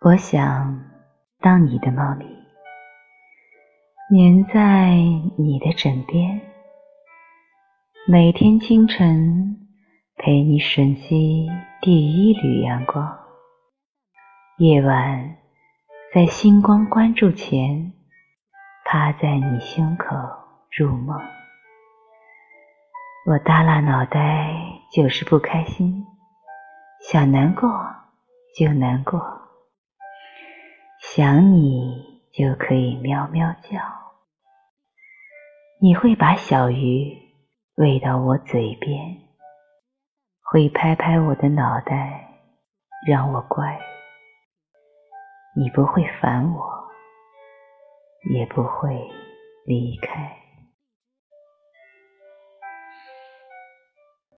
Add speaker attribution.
Speaker 1: 我想当你的猫咪，黏在你的枕边，每天清晨陪你吮吸第一缕阳光，夜晚在星光关注前，趴在你胸口入梦。我耷拉脑袋就是不开心，想难过就难过。想你就可以喵喵叫，你会把小鱼喂到我嘴边，会拍拍我的脑袋让我乖，你不会烦我，也不会离开。